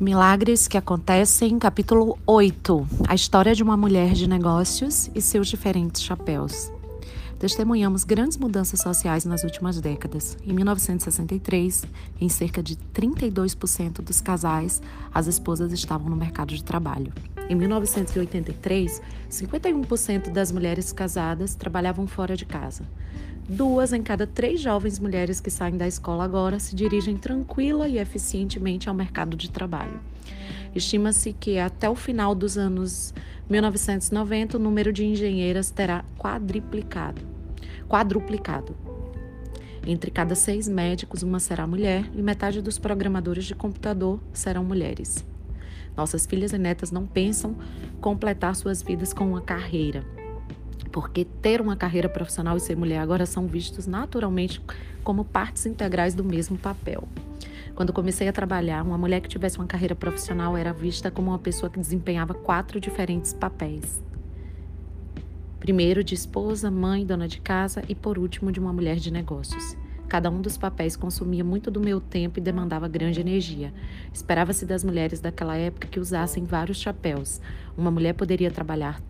Milagres que acontecem, capítulo 8. A história de uma mulher de negócios e seus diferentes chapéus. Testemunhamos grandes mudanças sociais nas últimas décadas. Em 1963, em cerca de 32% dos casais, as esposas estavam no mercado de trabalho. Em 1983, 51% das mulheres casadas trabalhavam fora de casa. Duas em cada três jovens mulheres que saem da escola agora se dirigem tranquila e eficientemente ao mercado de trabalho. Estima-se que até o final dos anos 1990 o número de engenheiras terá quadriplicado, quadruplicado. Entre cada seis médicos, uma será mulher e metade dos programadores de computador serão mulheres. Nossas filhas e netas não pensam completar suas vidas com uma carreira porque ter uma carreira profissional e ser mulher agora são vistos naturalmente como partes integrais do mesmo papel. Quando comecei a trabalhar, uma mulher que tivesse uma carreira profissional era vista como uma pessoa que desempenhava quatro diferentes papéis. Primeiro, de esposa, mãe, dona de casa e, por último, de uma mulher de negócios. Cada um dos papéis consumia muito do meu tempo e demandava grande energia. Esperava-se das mulheres daquela época que usassem vários chapéus. Uma mulher poderia trabalhar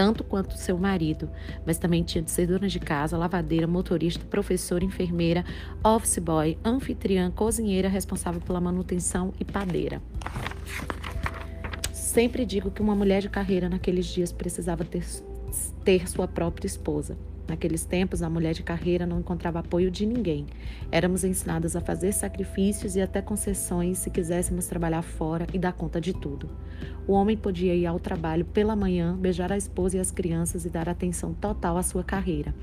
tanto quanto seu marido, mas também tinha de ser dona de casa, lavadeira, motorista, professora, enfermeira, office boy, anfitriã, cozinheira, responsável pela manutenção e padeira. Sempre digo que uma mulher de carreira naqueles dias precisava ter, ter sua própria esposa. Naqueles tempos, a mulher de carreira não encontrava apoio de ninguém. Éramos ensinadas a fazer sacrifícios e até concessões se quiséssemos trabalhar fora e dar conta de tudo. O homem podia ir ao trabalho pela manhã, beijar a esposa e as crianças e dar atenção total à sua carreira.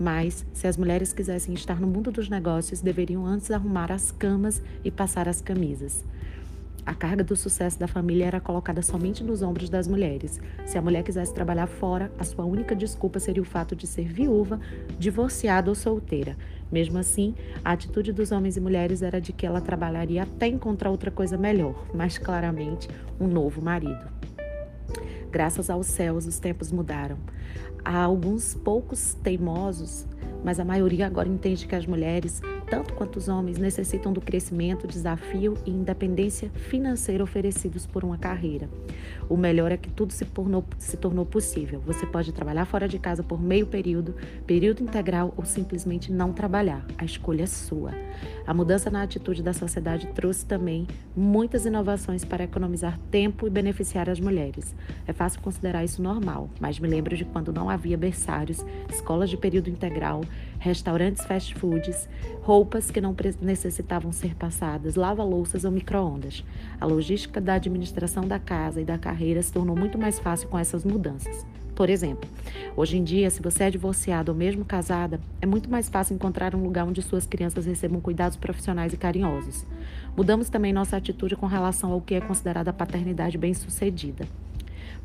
Mas, se as mulheres quisessem estar no mundo dos negócios, deveriam antes arrumar as camas e passar as camisas. A carga do sucesso da família era colocada somente nos ombros das mulheres. Se a mulher quisesse trabalhar fora, a sua única desculpa seria o fato de ser viúva, divorciada ou solteira. Mesmo assim, a atitude dos homens e mulheres era de que ela trabalharia até encontrar outra coisa melhor, mais claramente, um novo marido. Graças aos céus, os tempos mudaram. Há alguns poucos teimosos, mas a maioria agora entende que as mulheres tanto quanto os homens, necessitam do crescimento, desafio e independência financeira oferecidos por uma carreira. O melhor é que tudo se tornou, se tornou possível. Você pode trabalhar fora de casa por meio período, período integral ou simplesmente não trabalhar. A escolha é sua. A mudança na atitude da sociedade trouxe também muitas inovações para economizar tempo e beneficiar as mulheres. É fácil considerar isso normal, mas me lembro de quando não havia berçários, escolas de período integral, restaurantes fast foods, roupas que não necessitavam ser passadas, lava-louças ou micro-ondas. A logística da administração da casa e da carreira se tornou muito mais fácil com essas mudanças. Por exemplo, hoje em dia, se você é divorciado ou mesmo casada, é muito mais fácil encontrar um lugar onde suas crianças recebam cuidados profissionais e carinhosos. Mudamos também nossa atitude com relação ao que é considerada paternidade bem-sucedida.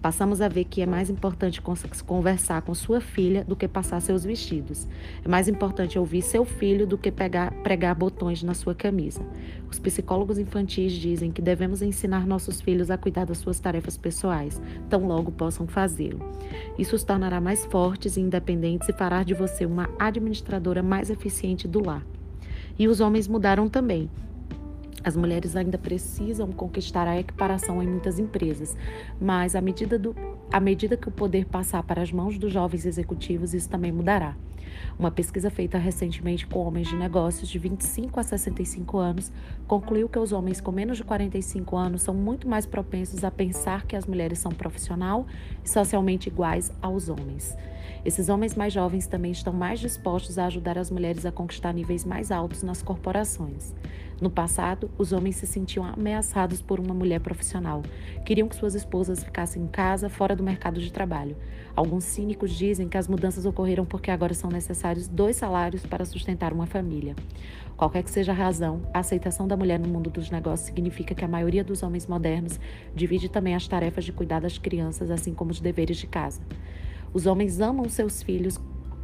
Passamos a ver que é mais importante conversar com sua filha do que passar seus vestidos. É mais importante ouvir seu filho do que pegar, pregar botões na sua camisa. Os psicólogos infantis dizem que devemos ensinar nossos filhos a cuidar das suas tarefas pessoais, tão logo possam fazê-lo. Isso os tornará mais fortes e independentes e fará de você uma administradora mais eficiente do lar. E os homens mudaram também. As mulheres ainda precisam conquistar a equiparação em muitas empresas, mas à medida, do, à medida que o poder passar para as mãos dos jovens executivos, isso também mudará. Uma pesquisa feita recentemente com homens de negócios de 25 a 65 anos concluiu que os homens com menos de 45 anos são muito mais propensos a pensar que as mulheres são profissional e socialmente iguais aos homens. Esses homens mais jovens também estão mais dispostos a ajudar as mulheres a conquistar níveis mais altos nas corporações. No passado, os homens se sentiam ameaçados por uma mulher profissional. Queriam que suas esposas ficassem em casa, fora do mercado de trabalho. Alguns cínicos dizem que as mudanças ocorreram porque agora são necessários dois salários para sustentar uma família. Qualquer que seja a razão, a aceitação da mulher no mundo dos negócios significa que a maioria dos homens modernos divide também as tarefas de cuidar das crianças, assim como os deveres de casa. Os homens amam seus filhos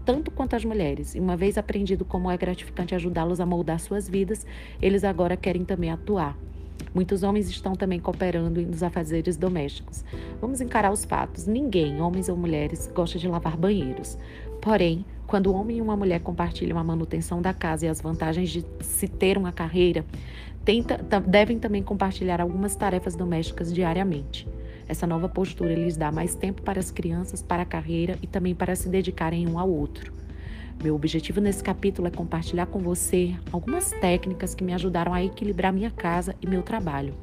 tanto quanto as mulheres, e uma vez aprendido como é gratificante ajudá-los a moldar suas vidas, eles agora querem também atuar. Muitos homens estão também cooperando nos afazeres domésticos. Vamos encarar os fatos. Ninguém, homens ou mulheres, gosta de lavar banheiros. Porém, Quando o homem e uma mulher compartilham a manutenção da casa e as vantagens de se ter uma carreira, tenta, devem também compartilhar algumas tarefas domésticas diariamente. Essa nova postura lhes dá mais tempo para as crianças, para a carreira e também para se dedicarem um ao outro. Meu objetivo nesse capítulo é compartilhar com você algumas técnicas que me ajudaram a equilibrar minha casa e meu trabalho.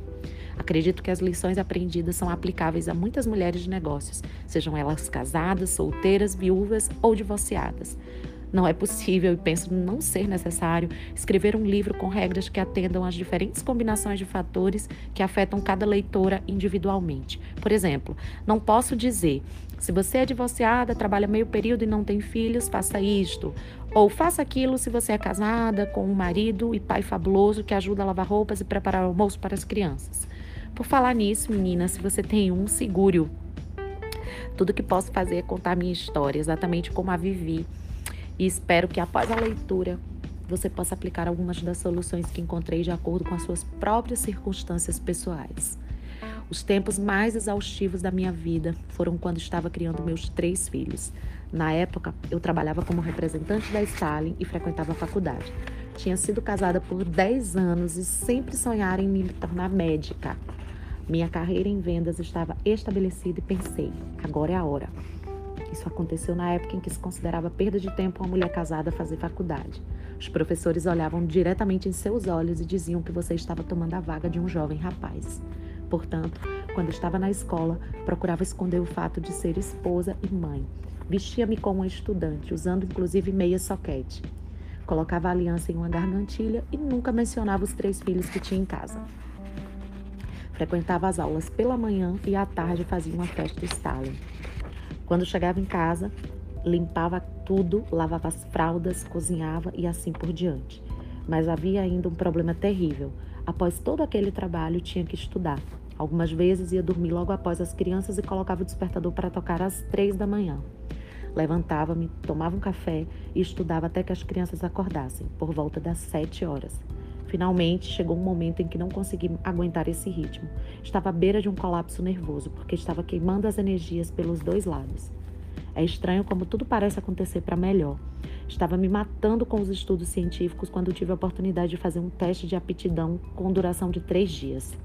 Acredito que as lições aprendidas são aplicáveis a muitas mulheres de negócios, sejam elas casadas, solteiras, viúvas ou divorciadas. Não é possível, e penso não ser necessário, escrever um livro com regras que atendam às diferentes combinações de fatores que afetam cada leitora individualmente. Por exemplo, não posso dizer, se você é divorciada, trabalha meio período e não tem filhos, faça isto. Ou faça aquilo se você é casada, com um marido e pai fabuloso que ajuda a lavar roupas e preparar almoço para as crianças. Por falar nisso, menina, se você tem um, segure-o. Tudo que posso fazer é contar minha história, exatamente como a vivi e espero que após a leitura você possa aplicar algumas das soluções que encontrei de acordo com as suas próprias circunstâncias pessoais. Os tempos mais exaustivos da minha vida foram quando estava criando meus três filhos. Na época, eu trabalhava como representante da Stalin e frequentava a faculdade. Tinha sido casada por 10 anos e sempre sonhara em me tornar médica. Minha carreira em vendas estava estabelecida e pensei: agora é a hora. Isso aconteceu na época em que se considerava perda de tempo uma mulher casada fazer faculdade. Os professores olhavam diretamente em seus olhos e diziam que você estava tomando a vaga de um jovem rapaz. Portanto, quando estava na escola, procurava esconder o fato de ser esposa e mãe. Vestia-me como uma estudante, usando inclusive meia soquete. Colocava a aliança em uma gargantilha e nunca mencionava os três filhos que tinha em casa. Frequentava as aulas pela manhã e à tarde fazia uma festa Stalin. Quando chegava em casa, limpava tudo, lavava as fraldas, cozinhava e assim por diante. Mas havia ainda um problema terrível. Após todo aquele trabalho, tinha que estudar. Algumas vezes ia dormir logo após as crianças e colocava o despertador para tocar às três da manhã. Levantava-me, tomava um café e estudava até que as crianças acordassem, por volta das sete horas. Finalmente, chegou um momento em que não consegui aguentar esse ritmo. Estava à beira de um colapso nervoso, porque estava queimando as energias pelos dois lados. É estranho como tudo parece acontecer para melhor. Estava me matando com os estudos científicos quando tive a oportunidade de fazer um teste de aptidão com duração de três dias.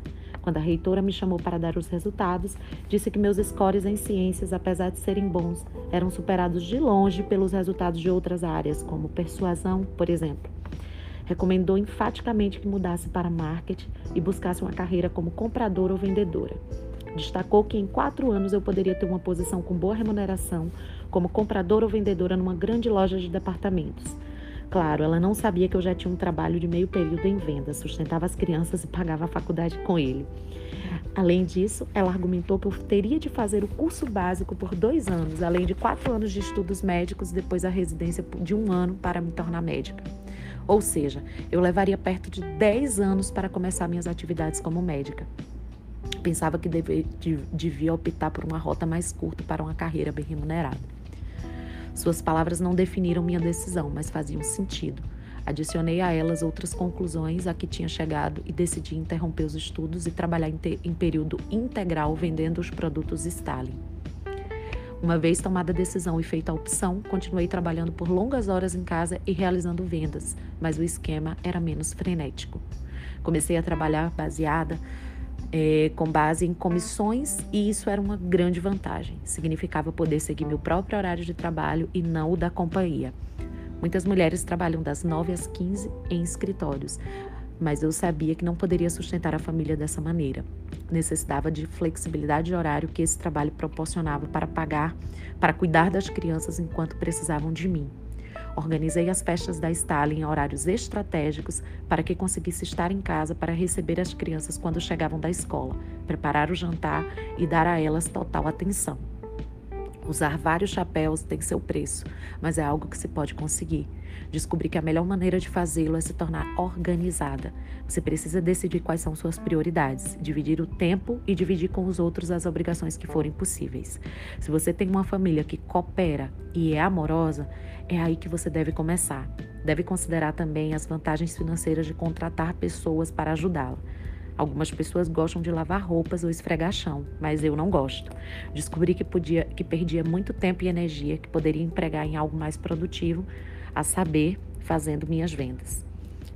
Quando a reitora me chamou para dar os resultados, disse que meus scores em ciências, apesar de serem bons, eram superados de longe pelos resultados de outras áreas, como persuasão, por exemplo. Recomendou enfaticamente que mudasse para marketing e buscasse uma carreira como compradora ou vendedora. Destacou que em quatro anos eu poderia ter uma posição com boa remuneração como compradora ou vendedora numa grande loja de departamentos. Claro, ela não sabia que eu já tinha um trabalho de meio período em vendas, sustentava as crianças e pagava a faculdade com ele. Além disso, ela argumentou que eu teria de fazer o curso básico por dois anos, além de quatro anos de estudos médicos, depois a residência de um ano para me tornar médica. Ou seja, eu levaria perto de 10 anos para começar minhas atividades como médica. Pensava que deve, devia optar por uma rota mais curta para uma carreira bem remunerada. Suas palavras não definiram minha decisão, mas faziam sentido. Adicionei a elas outras conclusões a que tinha chegado e decidi interromper os estudos e trabalhar em, em período integral vendendo os produtos Stalin. Uma vez tomada a decisão e feita a opção, continuei trabalhando por longas horas em casa e realizando vendas, mas o esquema era menos frenético. Comecei a trabalhar baseada é, com base em comissões e isso era uma grande vantagem. Significava poder seguir meu próprio horário de trabalho e não o da companhia. Muitas mulheres trabalham das 9 às 15 em escritórios, mas eu sabia que não poderia sustentar a família dessa maneira. Necessitava de flexibilidade de horário que esse trabalho proporcionava para pagar, para cuidar das crianças enquanto precisavam de mim. Organizei as festas da Stalin em horários estratégicos para que conseguisse estar em casa para receber as crianças quando chegavam da escola, preparar o jantar e dar a elas total atenção. Usar vários chapéus tem seu preço, mas é algo que se pode conseguir. Descobri que a melhor maneira de fazê-lo é se tornar organizada. Você precisa decidir quais são suas prioridades, dividir o tempo e dividir com os outros as obrigações que forem possíveis. Se você tem uma família que coopera e é amorosa, é aí que você deve começar. Deve considerar também as vantagens financeiras de contratar pessoas para ajudá-la. Algumas pessoas gostam de lavar roupas ou esfregar chão, mas eu não gosto. Descobri que podia que perdia muito tempo e energia que poderia empregar em algo mais produtivo, a saber, fazendo minhas vendas.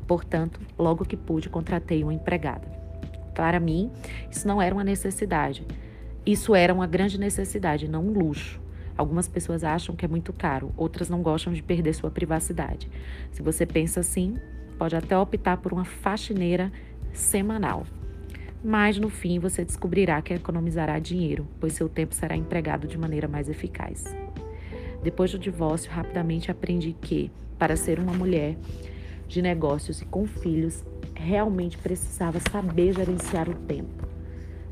Portanto, logo que pude, contratei uma empregada. Para mim, isso não era uma necessidade. Isso era uma grande necessidade, não um luxo. Algumas pessoas acham que é muito caro, outras não gostam de perder sua privacidade. Se você pensa assim, pode até optar por uma faxineira semanal. Mas no fim você descobrirá que economizará dinheiro, pois seu tempo será empregado de maneira mais eficaz. Depois do divórcio, rapidamente aprendi que, para ser uma mulher de negócios e com filhos, realmente precisava saber gerenciar o tempo.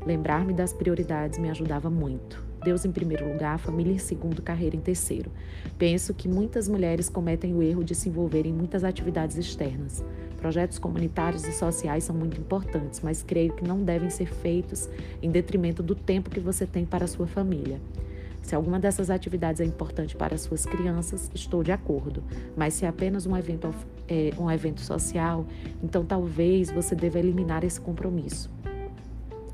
Lembrar-me das prioridades me ajudava muito. Deus em primeiro lugar, família em segundo, carreira em terceiro. Penso que muitas mulheres cometem o erro de se envolver em muitas atividades externas. Projetos comunitários e sociais são muito importantes, mas creio que não devem ser feitos em detrimento do tempo que você tem para a sua família. Se alguma dessas atividades é importante para as suas crianças, estou de acordo. Mas se é apenas um evento, é, um evento social, então talvez você deva eliminar esse compromisso.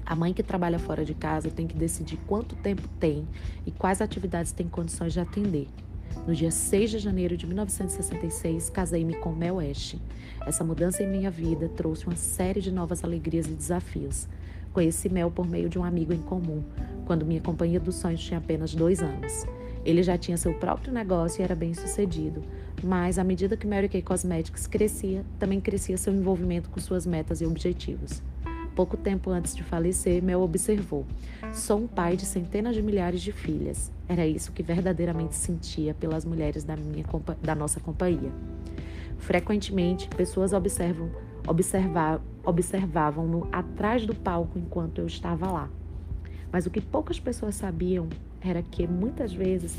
A mãe que trabalha fora de casa tem que decidir quanto tempo tem e quais atividades tem condições de atender. No dia 6 de janeiro de 1966, casei-me com Mel West. Essa mudança em minha vida trouxe uma série de novas alegrias e desafios. Conheci Mel por meio de um amigo em comum, quando minha companhia dos sonhos tinha apenas dois anos. Ele já tinha seu próprio negócio e era bem sucedido, mas à medida que Mary Kay Cosmetics crescia, também crescia seu envolvimento com suas metas e objetivos. Pouco tempo antes de falecer, Mel observou: Sou um pai de centenas de milhares de filhas. Era isso que verdadeiramente sentia pelas mulheres da, minha, da nossa companhia. Frequentemente, pessoas observam, observar, observavam-no atrás do palco enquanto eu estava lá. Mas o que poucas pessoas sabiam era que, muitas vezes,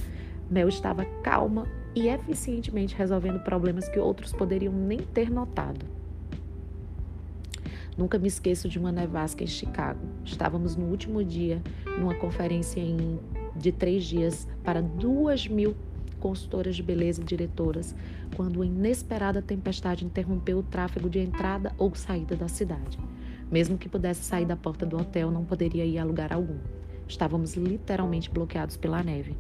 Mel estava calma e eficientemente resolvendo problemas que outros poderiam nem ter notado. Nunca me esqueço de uma nevasca em Chicago. Estávamos no último dia, numa conferência em, de três dias para duas mil consultoras de beleza e diretoras, quando uma inesperada tempestade interrompeu o tráfego de entrada ou saída da cidade. Mesmo que pudesse sair da porta do hotel, não poderia ir a lugar algum. Estávamos literalmente bloqueados pela neve.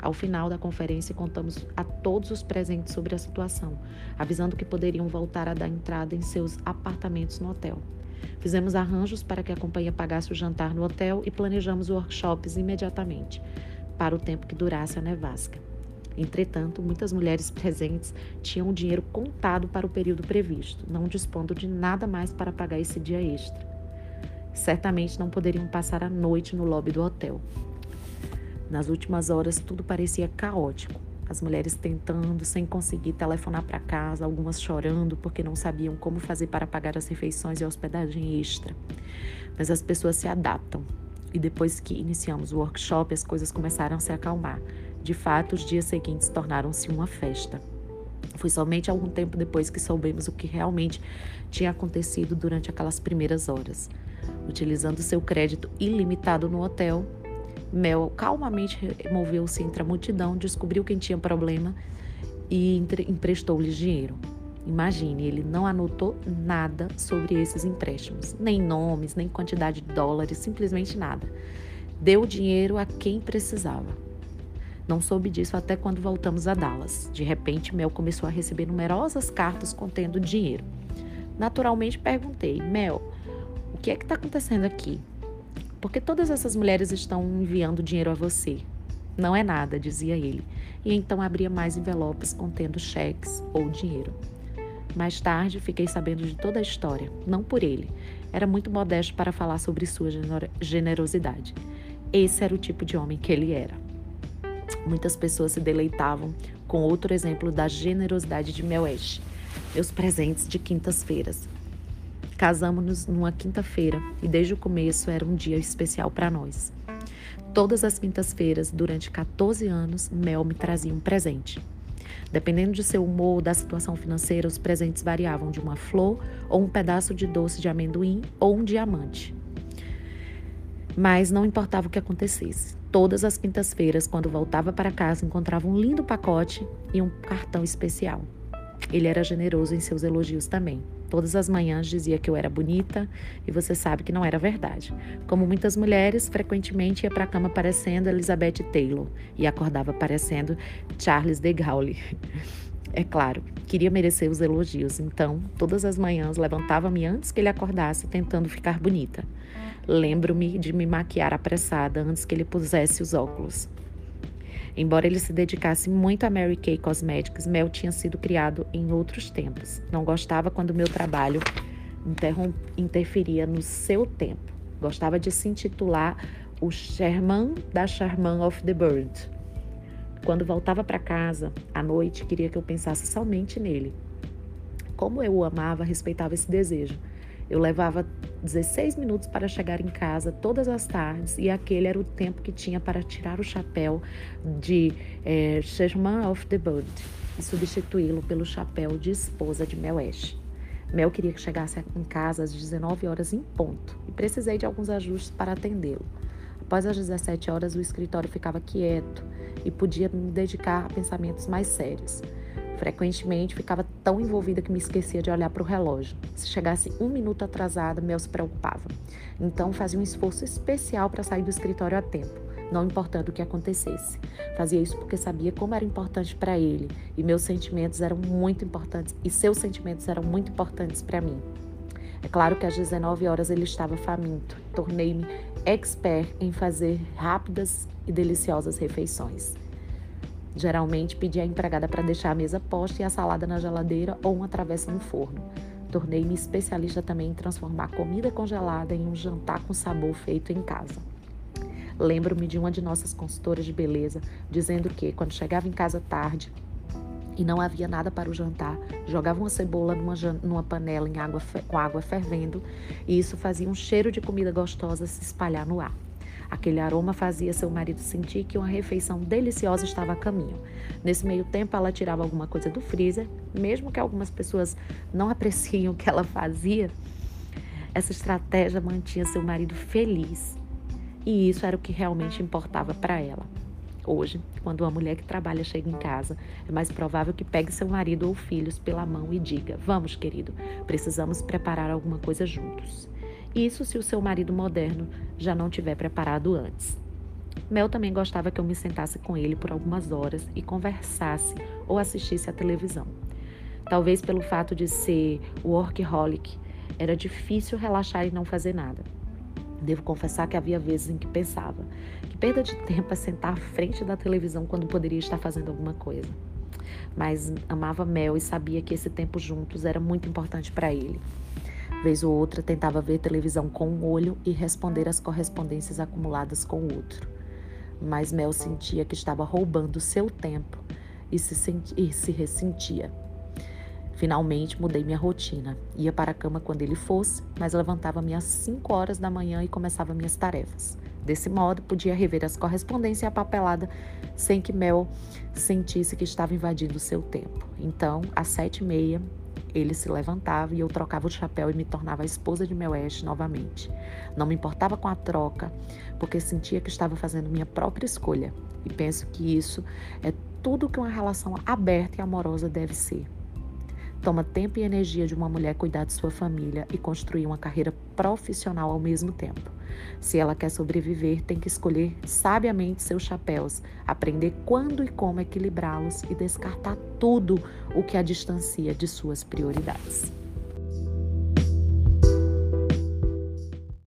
Ao final da conferência, contamos a todos os presentes sobre a situação, avisando que poderiam voltar a dar entrada em seus apartamentos no hotel. Fizemos arranjos para que a companhia pagasse o jantar no hotel e planejamos workshops imediatamente, para o tempo que durasse a nevasca. Entretanto, muitas mulheres presentes tinham o dinheiro contado para o período previsto, não dispondo de nada mais para pagar esse dia extra. Certamente não poderiam passar a noite no lobby do hotel. Nas últimas horas, tudo parecia caótico. As mulheres tentando, sem conseguir telefonar para casa, algumas chorando porque não sabiam como fazer para pagar as refeições e a hospedagem extra. Mas as pessoas se adaptam. E depois que iniciamos o workshop, as coisas começaram a se acalmar. De fato, os dias seguintes tornaram-se uma festa. Foi somente algum tempo depois que soubemos o que realmente tinha acontecido durante aquelas primeiras horas. Utilizando seu crédito ilimitado no hotel, Mel calmamente removeu-se entre a multidão, descobriu quem tinha problema e emprestou-lhes dinheiro. Imagine, ele não anotou nada sobre esses empréstimos, nem nomes, nem quantidade de dólares, simplesmente nada. Deu o dinheiro a quem precisava. Não soube disso até quando voltamos a Dallas. De repente, Mel começou a receber numerosas cartas contendo dinheiro. Naturalmente perguntei: Mel, o que é que está acontecendo aqui? Porque todas essas mulheres estão enviando dinheiro a você. Não é nada, dizia ele. E então abria mais envelopes contendo cheques ou dinheiro. Mais tarde fiquei sabendo de toda a história, não por ele. Era muito modesto para falar sobre sua generosidade. Esse era o tipo de homem que ele era. Muitas pessoas se deleitavam com outro exemplo da generosidade de Mewesh, meus presentes de quintas-feiras. Casamos-nos numa quinta-feira e desde o começo era um dia especial para nós. Todas as quintas-feiras, durante 14 anos, Mel me trazia um presente. Dependendo de seu humor ou da situação financeira, os presentes variavam de uma flor ou um pedaço de doce de amendoim ou um diamante. Mas não importava o que acontecesse. Todas as quintas-feiras, quando voltava para casa, encontrava um lindo pacote e um cartão especial. Ele era generoso em seus elogios também. Todas as manhãs dizia que eu era bonita e você sabe que não era verdade. Como muitas mulheres, frequentemente ia para a cama parecendo Elizabeth Taylor e acordava parecendo Charles de Gaulle. É claro, queria merecer os elogios, então todas as manhãs levantava-me antes que ele acordasse, tentando ficar bonita. Lembro-me de me maquiar apressada antes que ele pusesse os óculos. Embora ele se dedicasse muito a Mary Kay Cosmetics, Mel tinha sido criado em outros tempos. Não gostava quando meu trabalho interferia no seu tempo. Gostava de se intitular o Sherman da Sherman of the Bird. Quando voltava para casa à noite, queria que eu pensasse somente nele. Como eu o amava, respeitava esse desejo. Eu levava 16 minutos para chegar em casa todas as tardes e aquele era o tempo que tinha para tirar o chapéu de é, of the Bird e substituí-lo pelo chapéu de esposa de Mel Ash. Mel queria que chegasse em casa às 19 horas em ponto e precisei de alguns ajustes para atendê-lo. Após as 17 horas, o escritório ficava quieto e podia me dedicar a pensamentos mais sérios. Frequentemente ficava tão envolvida que me esquecia de olhar para o relógio. Se chegasse um minuto atrasada, Mel se preocupava. Então fazia um esforço especial para sair do escritório a tempo, não importando o que acontecesse. Fazia isso porque sabia como era importante para ele e meus sentimentos eram muito importantes e seus sentimentos eram muito importantes para mim. É claro que às 19 horas ele estava faminto. Tornei-me expert em fazer rápidas e deliciosas refeições. Geralmente pedia à empregada para deixar a mesa posta e a salada na geladeira ou uma travessa no forno. Tornei-me especialista também em transformar comida congelada em um jantar com sabor feito em casa. Lembro-me de uma de nossas consultoras de beleza dizendo que, quando chegava em casa tarde e não havia nada para o jantar, jogava uma cebola numa, numa panela água, com água fervendo e isso fazia um cheiro de comida gostosa se espalhar no ar. Aquele aroma fazia seu marido sentir que uma refeição deliciosa estava a caminho. Nesse meio tempo, ela tirava alguma coisa do freezer, mesmo que algumas pessoas não apreciem o que ela fazia. Essa estratégia mantinha seu marido feliz. E isso era o que realmente importava para ela. Hoje, quando uma mulher que trabalha chega em casa, é mais provável que pegue seu marido ou filhos pela mão e diga: Vamos, querido, precisamos preparar alguma coisa juntos. Isso se o seu marido moderno já não tiver preparado antes. Mel também gostava que eu me sentasse com ele por algumas horas e conversasse ou assistisse à televisão. Talvez pelo fato de ser workaholic, era difícil relaxar e não fazer nada. Devo confessar que havia vezes em que pensava que perda de tempo é sentar à frente da televisão quando poderia estar fazendo alguma coisa. Mas amava Mel e sabia que esse tempo juntos era muito importante para ele. Vez ou outra tentava ver televisão com um olho e responder às correspondências acumuladas com o outro. Mas Mel sentia que estava roubando seu tempo e se, senti e se ressentia. Finalmente mudei minha rotina. Ia para a cama quando ele fosse, mas levantava-me às 5 horas da manhã e começava minhas tarefas. Desse modo, podia rever as correspondências e a papelada sem que Mel sentisse que estava invadindo seu tempo. Então, às sete e meia, ele se levantava e eu trocava o chapéu e me tornava a esposa de meu Ash novamente. Não me importava com a troca, porque sentia que estava fazendo minha própria escolha. E penso que isso é tudo que uma relação aberta e amorosa deve ser. Toma tempo e energia de uma mulher cuidar de sua família e construir uma carreira profissional ao mesmo tempo. Se ela quer sobreviver, tem que escolher sabiamente seus chapéus, aprender quando e como equilibrá-los e descartar tudo o que a distancia de suas prioridades.